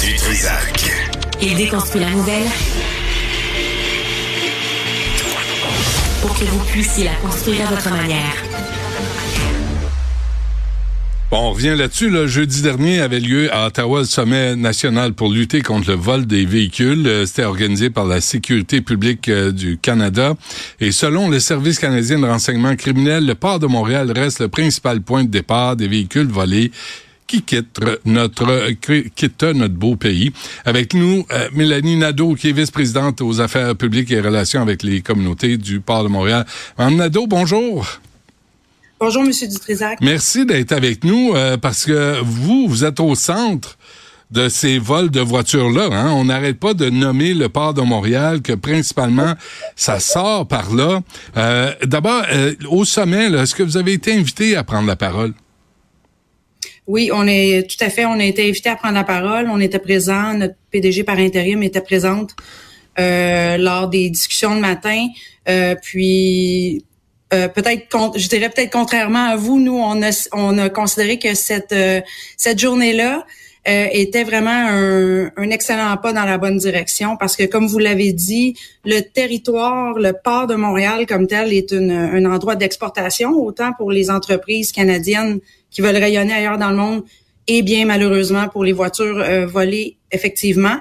du Trisac. Il déconstruit la nouvelle pour que vous puissiez la construire à votre manière. Bon, on revient là-dessus. Le jeudi dernier avait lieu à Ottawa le sommet national pour lutter contre le vol des véhicules. Euh, C'était organisé par la Sécurité publique euh, du Canada. Et selon le Service canadien de renseignement criminel, le port de Montréal reste le principal point de départ des véhicules volés qui quittent notre, quittent notre beau pays. Avec nous, euh, Mélanie Nadeau, qui est vice-présidente aux affaires publiques et relations avec les communautés du port de Montréal. Madame Nadeau, bonjour. Bonjour, Monsieur Dutrisac. Merci d'être avec nous euh, parce que vous, vous êtes au centre de ces vols de voitures-là. Hein? On n'arrête pas de nommer le port de Montréal, que principalement, ça sort par là. Euh, D'abord, euh, au sommet, est-ce que vous avez été invité à prendre la parole? Oui, on est tout à fait. On a été invité à prendre la parole. On était présent. Notre PDG par intérim était présente euh, lors des discussions de matin. Euh, puis euh, peut-être, je dirais peut-être contrairement à vous, nous on a on a considéré que cette euh, cette journée-là euh, était vraiment un, un, excellent pas dans la bonne direction parce que comme vous l'avez dit, le territoire, le port de Montréal comme tel est une, un endroit d'exportation autant pour les entreprises canadiennes qui veulent rayonner ailleurs dans le monde et bien malheureusement pour les voitures volées effectivement.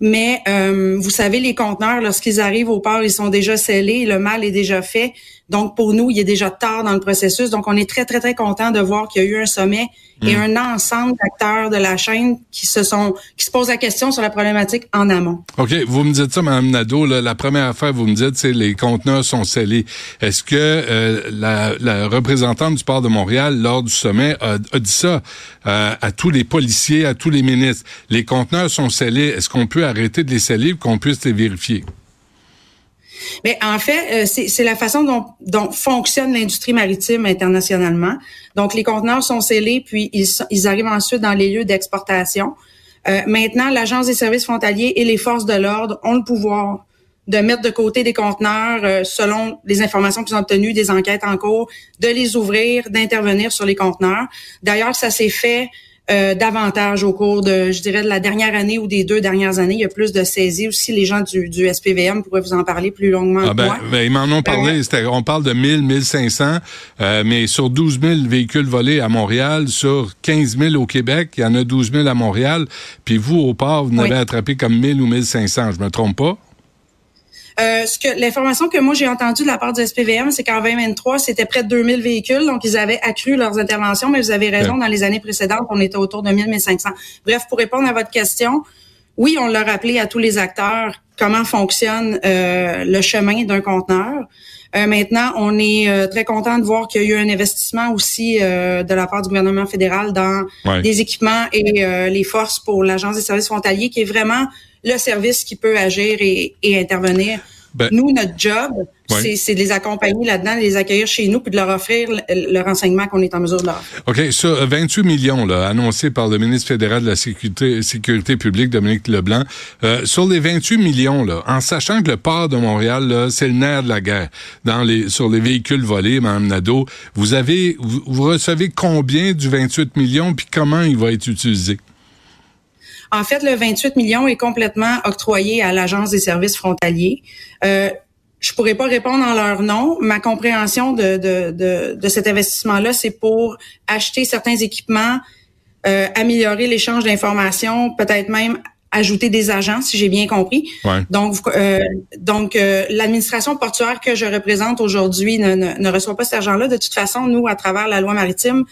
Mais euh, vous savez, les conteneurs, lorsqu'ils arrivent au port, ils sont déjà scellés, le mal est déjà fait. Donc, pour nous, il est déjà tard dans le processus. Donc, on est très, très, très content de voir qu'il y a eu un sommet et hmm. un ensemble d'acteurs de la chaîne qui se sont qui se posent la question sur la problématique en amont. OK. Vous me dites ça, Mme Nadeau. la première affaire, vous me dites, c'est les conteneurs sont scellés. Est-ce que euh, la, représentante du port de Montréal, lors du sommet, a, dit ça euh, à tous les policiers, à tous les ministres? Les conteneurs sont scellés. Est-ce qu'on peut arrêter de les sceller pour qu'on puisse les vérifier? Mais en fait, euh, c'est la façon dont, dont fonctionne l'industrie maritime internationalement. Donc, les conteneurs sont scellés, puis ils, ils arrivent ensuite dans les lieux d'exportation. Euh, maintenant, l'Agence des services frontaliers et les forces de l'ordre ont le pouvoir de mettre de côté des conteneurs euh, selon les informations qu'ils ont obtenues, des enquêtes en cours, de les ouvrir, d'intervenir sur les conteneurs. D'ailleurs, ça s'est fait euh, davantage au cours de, je dirais, de la dernière année ou des deux dernières années. Il y a plus de saisies aussi. Les gens du, du SPVM pourraient vous en parler plus longuement ah ben, ben, ils m'en ont parlé. Euh, on parle de 1000, 1500, euh, mais sur 12 000 véhicules volés à Montréal, sur 15 000 au Québec, il y en a 12 000 à Montréal. Puis vous, au port, vous n'avez attrapé comme 1000 ou 1500. Je me trompe pas? Euh, ce que l'information que moi j'ai entendue de la part du SPVM, c'est qu'en 2023, c'était près de 2000 véhicules, donc ils avaient accru leurs interventions, mais vous avez raison, dans les années précédentes, on était autour de 1000, 1500. Bref, pour répondre à votre question, oui, on l'a rappelé à tous les acteurs comment fonctionne euh, le chemin d'un conteneur. Euh, maintenant, on est très content de voir qu'il y a eu un investissement aussi de la part du gouvernement fédéral dans des équipements et les forces pour l'Agence des services frontaliers, qui est vraiment le service qui peut agir et, intervenir. Ben, nous, notre job, c'est de les accompagner là-dedans, de les accueillir chez nous, puis de leur offrir le, renseignement qu'on est en mesure de leur offrir. OK. Sur 28 millions là, annoncés par le ministre fédéral de la Sécurité, Sécurité publique, Dominique Leblanc, euh, sur les 28 millions, là, en sachant que le port de Montréal, c'est le nerf de la guerre dans les, sur les véhicules volés, Mme Nadeau, vous avez, vous recevez combien du 28 millions, puis comment il va être utilisé? En fait, le 28 millions est complètement octroyé à l'Agence des services frontaliers. Euh, je pourrais pas répondre en leur nom. Ma compréhension de, de, de, de cet investissement-là, c'est pour acheter certains équipements, euh, améliorer l'échange d'informations, peut-être même ajouter des agents, si j'ai bien compris. Donc, euh, donc euh, l'administration portuaire que je représente aujourd'hui ne, ne, ne, reçoit pas cet argent-là. De toute façon, nous, à travers la loi maritime,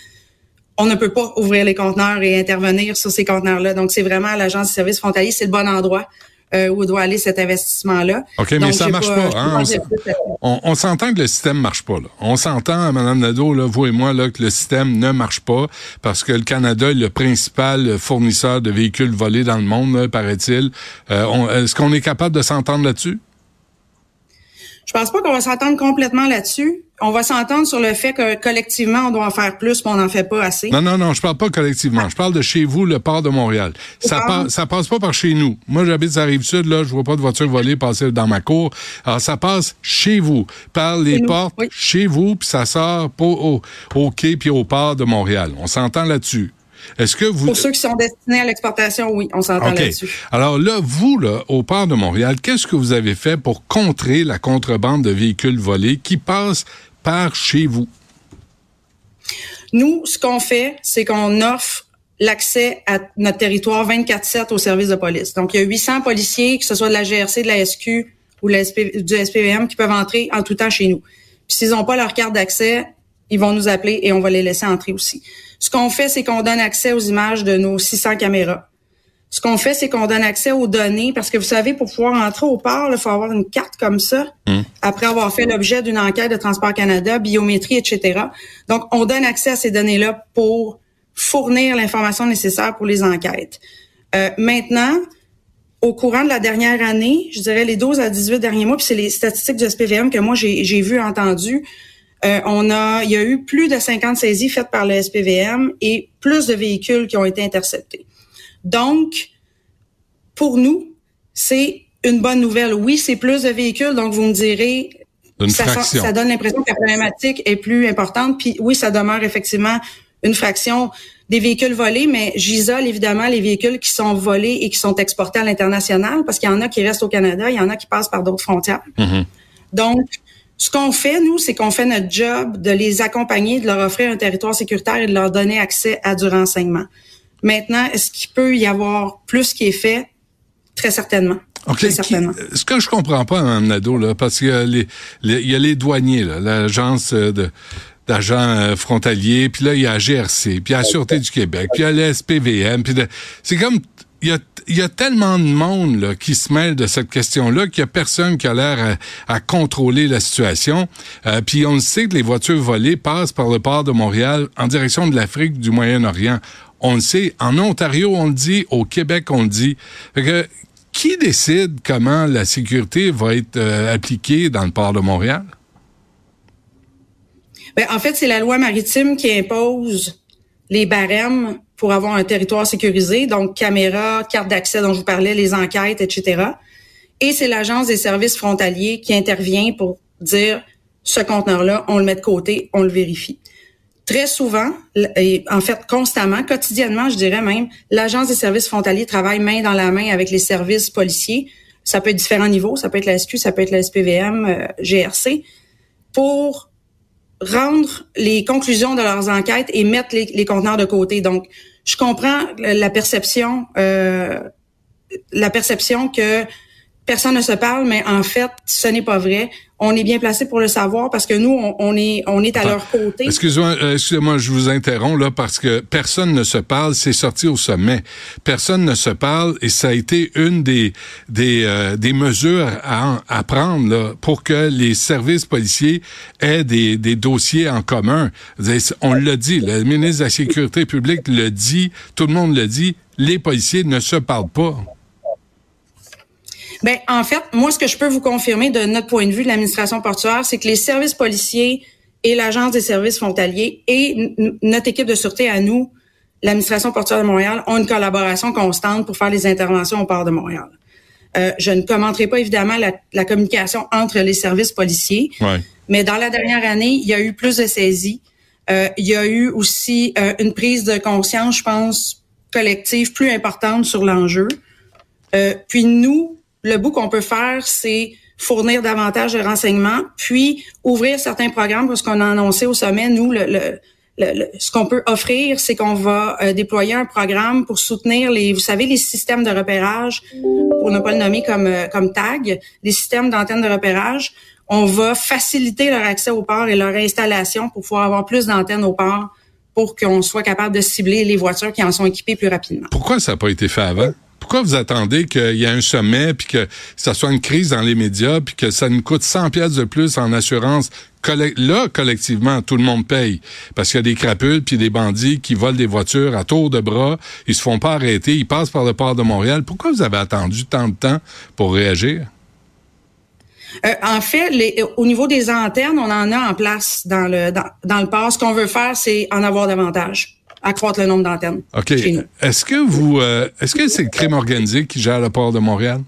on ne peut pas ouvrir les conteneurs et intervenir sur ces conteneurs-là. Donc, c'est vraiment l'Agence de services frontaliers, c'est le bon endroit. Euh, où doit aller cet investissement-là. OK, mais ça marche pas. Hein? On, s'entend que le système marche pas. Là. On s'entend, Mme Nadeau, là, vous et moi, là, que le système ne marche pas parce que le Canada est le principal fournisseur de véhicules volés dans le monde, paraît-il. Euh, Est-ce qu'on est capable de s'entendre là-dessus? Je pense pas qu'on va s'entendre complètement là-dessus. On va s'entendre sur le fait que collectivement, on doit en faire plus, mais on n'en fait pas assez. Non, non, non, je parle pas collectivement. Je parle de chez vous, le port de Montréal. Ça, passe, ça passe pas par chez nous. Moi, j'habite à Rive-Sud, là, je vois pas de voiture volée passer dans ma cour. Alors, ça passe chez vous, par les portes, chez vous, puis ça sort au, au quai puis au port de Montréal. On s'entend là-dessus. Est-ce que vous... Pour ceux qui sont destinés à l'exportation, oui, on s'entend là-dessus. Alors là, vous, là, au port de Montréal, qu'est-ce que vous avez fait pour contrer la contrebande de véhicules volés qui passent par chez vous? Nous, ce qu'on fait, c'est qu'on offre l'accès à notre territoire 24-7 au service de police. Donc, il y a 800 policiers, que ce soit de la GRC, de la SQ ou du SPVM, qui peuvent entrer en tout temps chez nous. Puis s'ils n'ont pas leur carte d'accès, ils vont nous appeler et on va les laisser entrer aussi. Ce qu'on fait, c'est qu'on donne accès aux images de nos 600 caméras. Ce qu'on fait, c'est qu'on donne accès aux données parce que vous savez, pour pouvoir entrer au port, il faut avoir une carte comme ça hum. après avoir fait l'objet d'une enquête de Transport Canada, biométrie, etc. Donc, on donne accès à ces données-là pour fournir l'information nécessaire pour les enquêtes. Euh, maintenant, au courant de la dernière année, je dirais les 12 à 18 derniers mois, puis c'est les statistiques du SPVM que moi j'ai vu, entendu, euh, on a, il y a eu plus de 50 saisies faites par le SPVM et plus de véhicules qui ont été interceptés. Donc, pour nous, c'est une bonne nouvelle. Oui, c'est plus de véhicules, donc vous me direz, ça, ça, donne l'impression que la problématique est plus importante. Puis oui, ça demeure effectivement une fraction des véhicules volés, mais j'isole évidemment les véhicules qui sont volés et qui sont exportés à l'international parce qu'il y en a qui restent au Canada, il y en a qui passent par d'autres frontières. Mm-hmm. Donc, ce qu'on fait, nous, c'est qu'on fait notre job de les accompagner, de leur offrir un territoire sécuritaire et de leur donner accès à du renseignement. Maintenant, est-ce qu'il peut y avoir plus qui est fait? Très certainement. OK. certainement. ce que je comprends pas, Mme Nadeau, là, parce qu'il y, y a les douaniers, l'agence de d'agents euh, frontaliers, puis là, il y a GRC, puis il y a la Sûreté du Québec, puis il y a l'SPVM, puis c'est comme... Il y, a, y a tellement de monde là, qui se mêle de cette question-là qu'il y a personne qui a l'air à, contrôler la situation. Euh, puis on le sait que les voitures volées passent par le port de Montréal en direction de l'Afrique, du Moyen-Orient. On le sait. En Ontario, on le dit. Au Québec, on le dit. Fait que, qui décide comment la sécurité va être euh, appliquée dans le port de Montréal? Ben, en fait, c'est la loi maritime qui impose les barèmes pour avoir un territoire sécurisé, donc caméras, carte d'accès dont je vous parlais, les enquêtes, etc. Et c'est l'Agence des services frontaliers qui intervient pour dire ce conteneur-là, on le met de côté, on le vérifie. Très souvent, et en fait constamment, quotidiennement, je dirais même, l'Agence des services frontaliers travaille main dans la main avec les services policiers. Ça peut être différents niveaux, ça peut être la SQ, ça peut être la SPVM, euh, GRC, pour rendre les conclusions de leurs enquêtes et mettre les, conteneurs de côté. Donc, je comprends la perception, euh, la perception que personne ne se parle, mais en fait, ce n'est pas vrai on est bien placé pour le savoir parce que nous, on, est, on est à leur côté. Excusez-moi, euh, excusez-moi, je vous interromps là parce que personne ne se parle. C'est sorti au sommet. Personne ne se parle et ça a été une des des, euh, des mesures à, à prendre là, pour que les services policiers aient des, des dossiers en commun. On l'a dit, le ministre de la Sécurité publique le dit, tout le monde le dit. Les policiers ne se parlent pas. Ben, en fait, moi, ce que je peux vous confirmer de notre point de vue de l'administration portuaire, c'est que les services policiers et l'Agence des services frontaliers et notre équipe de sûreté à nous, l'administration portuaire de Montréal, ont une collaboration constante pour faire les interventions au port de Montréal. Euh, je ne commenterai pas évidemment la, communication entre les services policiers, mais dans la dernière année, il y a eu plus de saisies. Euh, il y a eu aussi euh, une prise de conscience, je pense, collective plus importante sur l'enjeu. Euh, puis nous, le bout qu'on peut faire, c'est fournir davantage de renseignements, puis ouvrir certains programmes, parce qu'on a annoncé au sommet, nous, ce qu'on peut offrir, c'est qu'on va euh, déployer un programme pour soutenir les, vous savez, les systèmes de repérage, pour ne pas le nommer comme, euh, comme tag, les systèmes d'antennes de repérage. On va faciliter leur accès au port et leur installation pour pouvoir avoir plus d'antennes au port pour qu'on soit capable de cibler les voitures qui en sont équipées plus rapidement. Pourquoi ça n'a pas été fait avant? Pourquoi vous attendez qu'il y ait un sommet, puis que ça soit une crise dans les médias, puis que ça nous coûte 100 pièces de plus en assurance? Là, collectivement, tout le monde paye? Parce qu'il y a des crapules puis des bandits qui volent des voitures à tour de bras. Ils se font pas arrêter. Ils passent par le port de Montréal. Pourquoi vous avez attendu tant de temps pour réagir? Euh, en fait, au niveau des antennes, on en a en place dans le dans, dans le port. Ce qu'on veut faire, c'est en avoir davantage accroître le nombre d'antennes. OK. Est-ce que vous, euh, est-ce que c'est le crime organisé qui gère le port de Montréal?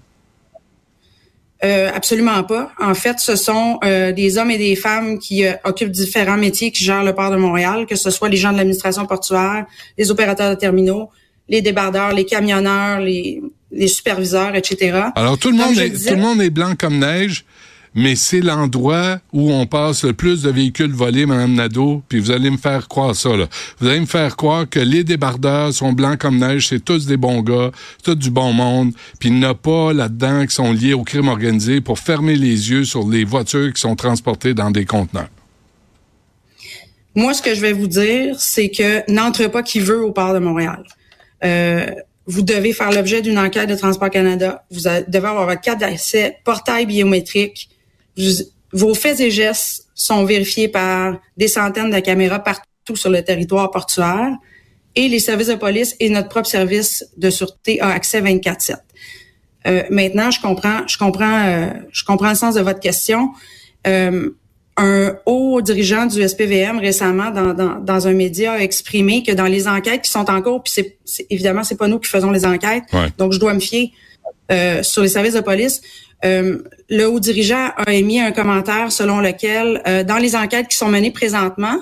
Euh, absolument pas. En fait, ce sont euh, des hommes et des femmes qui euh, occupent différents métiers qui gèrent le port de Montréal, que ce soit les gens de l'administration portuaire, les opérateurs de terminaux, les débardeurs, les camionneurs, les, les superviseurs, etc. Alors tout le monde est, tout le monde est blanc comme neige mais c'est l'endroit où on passe le plus de véhicules volés, Mme Nadeau, puis vous allez me faire croire ça. Là. Vous allez me faire croire que les débardeurs sont blancs comme neige, c'est tous des bons gars, tous du bon monde, puis il n'y a pas là-dedans qui sont liés au crime organisé pour fermer les yeux sur les voitures qui sont transportées dans des conteneurs. Moi, ce que je vais vous dire, c'est que n'entre pas qui veut au port de Montréal. Euh, vous devez faire l'objet d'une enquête de Transport Canada. Vous devez avoir votre carte d'accès, portail biométrique, vos faits et gestes sont vérifiés par des centaines de caméras partout sur le territoire portuaire et les services de police et notre propre service de sûreté a accès 24/7. Euh, maintenant, je comprends, je comprends, euh, je comprends le sens de votre question. Euh, un haut dirigeant du SPVM récemment dans, dans, dans, un média a exprimé que dans les enquêtes qui sont en cours, puis c'est, évidemment c'est pas nous qui faisons les enquêtes, donc je dois me fier euh, sur les services de police. Euh, le haut dirigeant a émis un commentaire selon lequel, euh, dans les enquêtes qui sont menées présentement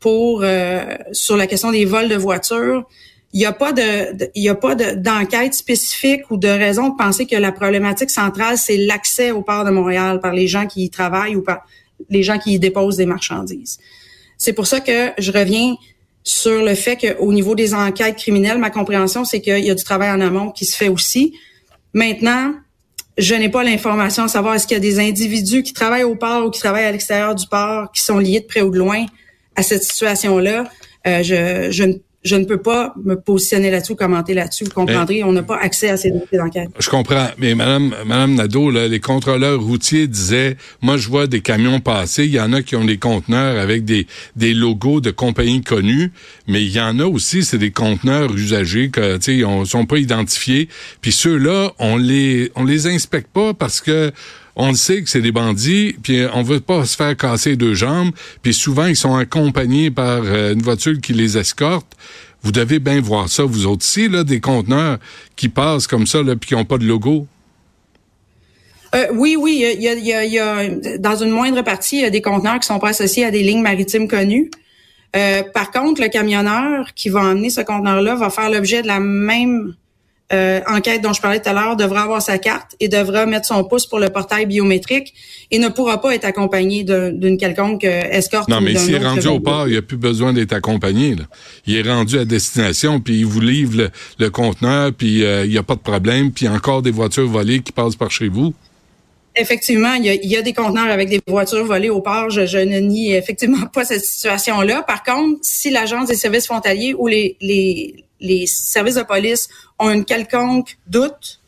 pour euh, sur la question des vols de voitures, il n'y a pas de, il y a pas d'enquête spécifique ou de raison de penser que la problématique centrale c'est l'accès au port de Montréal par les gens qui y travaillent ou par les gens qui y déposent des marchandises. C'est pour ça que je reviens sur le fait qu'au niveau des enquêtes criminelles, ma compréhension c'est qu'il y a du travail en amont qui se fait aussi. Maintenant, je n'ai pas l'information à savoir est-ce qu'il y a des individus qui travaillent au port ou qui travaillent à l'extérieur du port qui sont liés de près ou de loin à cette situation-là. Euh, je, je, je ne peux pas me positionner là-dessus, commenter là-dessus. Vous comprendrez, on n'a pas accès à ces dossiers d'enquête. Je comprends, mais Madame, Madame Nadeau, là, les contrôleurs routiers disaient, moi, je vois des camions passer. Il y en a qui ont des conteneurs avec des des logos de compagnies connues, mais il y en a aussi, c'est des conteneurs usagés que, tu sais, ils sont pas identifiés. Puis ceux-là, on les on les inspecte pas parce que on le sait que c'est des bandits, puis on veut pas se faire casser deux jambes, puis souvent ils sont accompagnés par euh, une voiture qui les escorte. Vous devez bien voir ça, vous autres aussi, là, des conteneurs qui passent comme ça, là, puis qui n'ont pas de logo. Euh, oui, oui, il y a, dans une moindre partie, il y a des conteneurs qui sont pas associés à des lignes maritimes connues. Euh, par contre, le camionneur qui va emmener ce conteneur-là va faire l'objet de la même euh, enquête dont je parlais tout à l'heure devra avoir sa carte et devra mettre son pouce pour le portail biométrique et ne pourra pas être accompagné d'une quelconque euh, escorte. Non, mais s'il est rendu au port, il n'y a plus besoin d'être accompagné. Là. Il est rendu à destination, puis il vous livre le, conteneur, puis euh, il n'y a pas de problème, puis il y a encore des voitures volées qui passent par chez vous. Effectivement, il y, a, il y a, des conteneurs avec des voitures volées au port. Je, je ne nie effectivement pas cette situation-là. Par contre, si l'Agence des services frontaliers ou les, les, les services de police ont une quelconque doute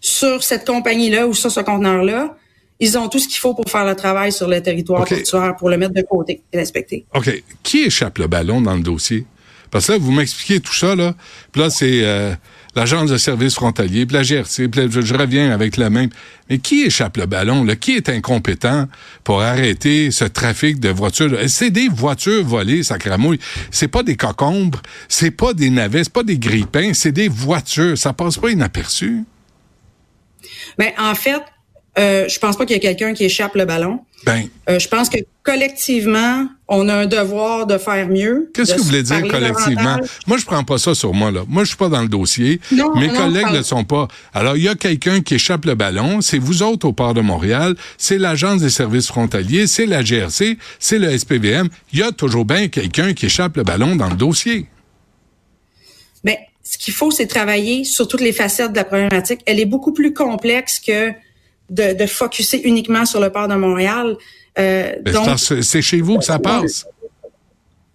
sur cette compagnie-là ou sur ce conteneur-là, ils ont tout ce qu'il faut pour faire le travail sur le territoire portuaire, pour le mettre de côté et l'inspecter. OK. Qui échappe le ballon dans le dossier? Parce que là, vous m'expliquez tout ça, là. Puis là, c'est euh, l'agence de services frontaliers, puis la GRC, puis je, reviens avec la même. Mais qui échappe le ballon? Là? Qui est incompétent pour arrêter ce trafic de voitures? C'est des voitures volées, ça cramouille. C'est pas des cocombres, c'est pas des navets, c'est pas des grippins, c'est des voitures. Ça passe pas inaperçu. Mais ben, en fait, euh, je pense pas qu'il y ait quelqu'un qui échappe le ballon. Ben. Euh, je pense que collectivement, on a un devoir de faire mieux. Qu'est-ce que vous voulez dire collectivement? Moi, je prends pas ça sur moi, là. Moi, je suis pas dans le dossier. Mes collègues ne le sont pas. Alors, il y a quelqu'un qui échappe le ballon. C'est vous autres au port de Montréal. C'est l'Agence des services frontaliers. C'est la GRC. C'est le SPVM. Il y a toujours bien quelqu'un qui échappe le ballon dans le dossier. Mais ben, ce qu'il faut, c'est travailler sur toutes les facettes de la problématique. Elle est beaucoup plus complexe que de, de focuser uniquement sur le port de Montréal. Euh, c'est chez vous que ça passe.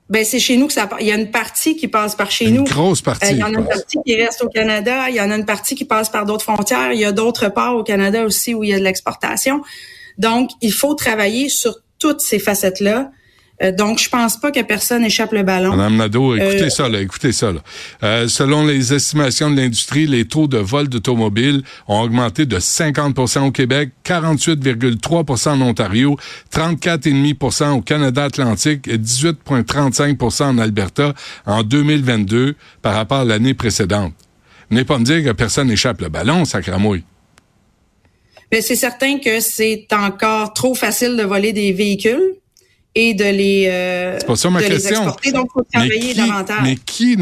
Ben c'est chez nous que ça passe. Il y a une partie qui passe par chez nous. Une grosse partie. Euh, il y en a une partie qui reste au Canada. Il y en a une partie qui passe par d'autres frontières. Il y a d'autres ports au Canada aussi où il y a de l'exportation. Donc, il faut travailler sur toutes ces facettes-là euh, donc, je pense pas que personne échappe le ballon. Madame Nadeau, écoutez euh, ça, là, écoutez ça. Là. Euh, selon les estimations de l'industrie, les taux de vol d'automobiles ont augmenté de 50% au Québec, 48,3% en Ontario, 34,5% au Canada Atlantique et 18,35% en Alberta en 2022 par rapport à l'année précédente. N'est pas me dire que personne échappe le ballon, sacramouille. Mais c'est certain que c'est encore trop facile de voler des véhicules et de les, euh, c'est pas ça ma question. exporter. Donc, il faut travailler mais qui, davantage. Mais qui,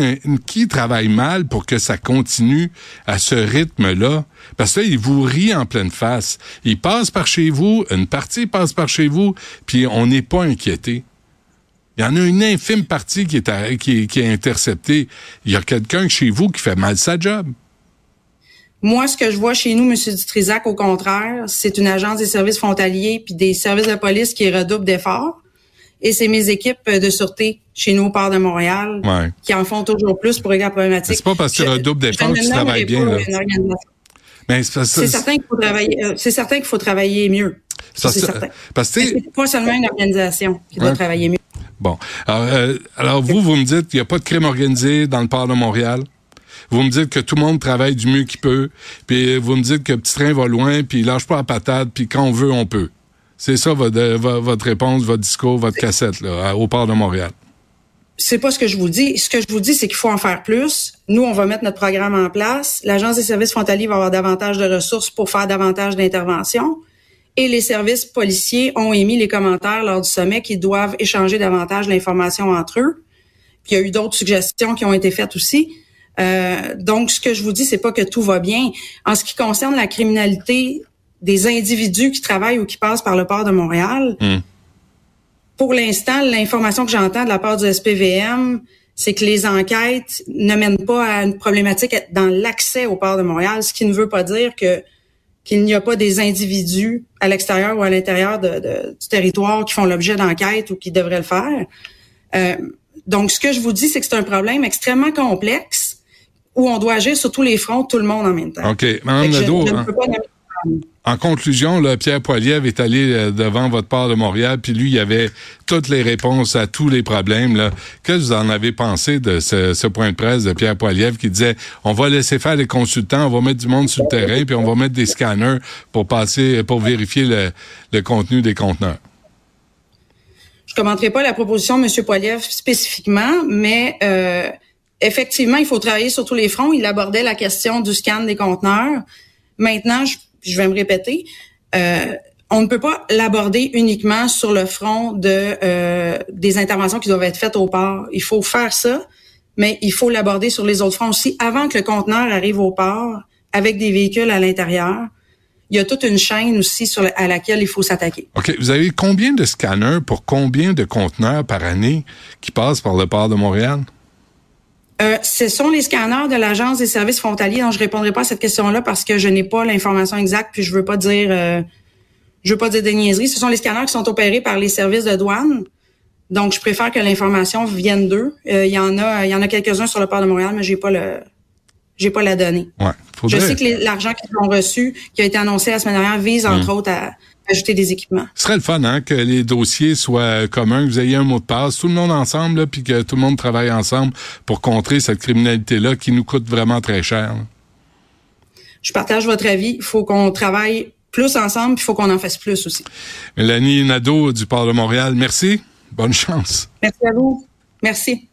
qui travaille mal pour que ça continue à ce rythme-là? Parce que là, il vous rit en pleine face. Il passe par chez vous, une partie passe par chez vous, puis on n'est pas inquiété. Il y en a une infime partie qui est, à- qui, est- qui est interceptée. Il y a quelqu'un chez vous qui fait mal sa job. Moi, ce que je vois chez nous, M. Dutrisac, au contraire, c'est une agence des services frontaliers puis des services de police qui redoublent d'efforts. Et c'est mes équipes de sûreté chez nous au port de Montréal Ouais. qui en font toujours plus pour régler la problématique. C'est pas parce que tu redoubles d'efforts que tu travailles bien, là. Mais c'est que- C'est certain qu'il faut travailler. euh, c'est certain qu'il faut travailler mieux. Ça, C'est certain. parce que, C'est pas seulement une organisation qui doit travailler mieux. Bon. Alors, euh, alors vous, vous me dites qu'il n'y a pas de crime organisé dans le port de Montréal. Vous me dites que tout le monde travaille du mieux qu'il peut. Puis vous me dites que le petit train va loin, puis il lâche pas la patate, puis quand on veut, on peut. C'est ça votre, vo- votre réponse, votre discours, votre cassette là, au port de Montréal. c'est pas ce que je vous dis. Ce que je vous dis, c'est qu'il faut en faire plus. Nous, on va mettre notre programme en place. L'Agence des services frontaliers va avoir davantage de ressources pour faire davantage d'interventions. Et les services policiers ont émis les commentaires lors du sommet qu'ils doivent échanger davantage l'information entre eux. Puis il y a eu d'autres suggestions qui ont été faites aussi. Euh, donc, ce que je vous dis, c'est pas que tout va bien. En ce qui concerne la criminalité des individus qui travaillent ou qui passent par le port de Montréal, Hum. pour l'instant, l'information que j'entends de la part du SPVM, c'est que les enquêtes ne mènent pas à une problématique dans l'accès au port de Montréal, ce qui ne veut pas dire que qu'il n'y a pas des individus à l'extérieur ou à l'intérieur de- de- du territoire qui font l'objet d'enquêtes ou qui devraient le faire. Euh, donc, ce que je vous dis, c'est que c'est un problème extrêmement complexe où on doit agir sur tous les fronts, tout le monde en même temps. OK. Je- Nadeau, je ne hein, peux pas en conclusion, là, Pierre Poilievre est allé euh, devant votre port de Montréal, puis lui, il avait toutes les réponses à tous les problèmes. Là. Que vous en avez pensé de ce, ce point de presse de Pierre Poilievre qui disait on va laisser faire les consultants, on va mettre du monde sur le terrain, puis on va mettre des scanners pour passer, pour vérifier le, le contenu des conteneurs? Je commenterai pas la proposition de M. Poiliev spécifiquement, mais euh, effectivement, il faut travailler sur tous les fronts. Il abordait la question du scan des conteneurs. Maintenant, je, je vais me répéter, euh, on ne peut pas l'aborder uniquement sur le front de euh, des interventions qui doivent être faites au port. Il faut faire ça, mais il faut l'aborder sur les autres fronts aussi avant que le conteneur arrive au port avec des véhicules à l'intérieur. Il y a toute une chaîne aussi à laquelle il faut s'attaquer. OK. Vous avez combien de scanners pour combien de conteneurs par année qui passent par le port de Montréal? Euh, ce sont les scanners de l'Agence des services frontaliers dont je répondrai pas à cette question-là parce que je n'ai pas l'information exacte puis je veux pas dire euh, je veux pas dire des niaiseries. Ce sont les scanners qui sont opérés par les services de douane. Donc je préfère que l'information vienne d'eux. Euh, Il y en a il y en a quelques-uns sur le port de Montréal mais j'ai pas le j'ai pas la donnée. Ouais. Je sais que l'argent qu'ils ont reçu qui a été annoncé la semaine dernière vise entre autres à ajouter des équipements. Ce serait le fun, hein, que les dossiers soient communs, que vous ayez un mot de passe, tout le monde ensemble, là, puis que tout le monde travaille ensemble pour contrer cette criminalité-là qui nous coûte vraiment très cher. là. Je partage votre avis. Il faut qu'on travaille plus ensemble puis il faut qu'on en fasse plus aussi. Mélanie Nadeau du Port de Montréal, merci. Bonne chance. Merci à vous. Merci.